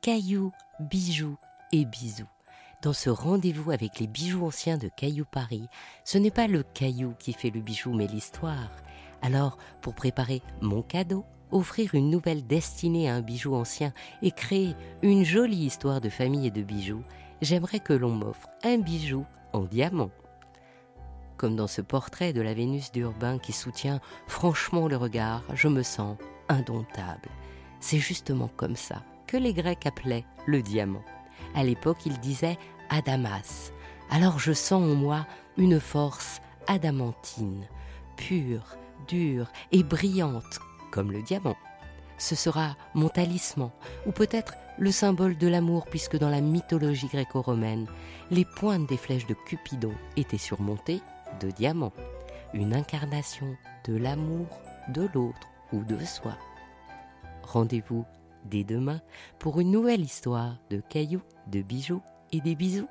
cailloux, bijoux et bisous. Dans ce rendez-vous avec les bijoux anciens de Caillou Paris, ce n'est pas le caillou qui fait le bijou, mais l'histoire. Alors, pour préparer mon cadeau, offrir une nouvelle destinée à un bijou ancien et créer une jolie histoire de famille et de bijoux, j'aimerais que l'on m'offre un bijou en diamant. Comme dans ce portrait de la Vénus d'Urbain qui soutient franchement le regard, je me sens indomptable. C'est justement comme ça que les Grecs appelaient le diamant. À l'époque, ils disaient Adamas. Alors je sens en moi une force adamantine, pure, dure et brillante comme le diamant. Ce sera mon talisman, ou peut-être le symbole de l'amour, puisque dans la mythologie gréco-romaine, les pointes des flèches de Cupidon étaient surmontées de diamants, une incarnation de l'amour de l'autre ou de soi. Rendez-vous dès demain pour une nouvelle histoire de cailloux, de bijoux et des bisous.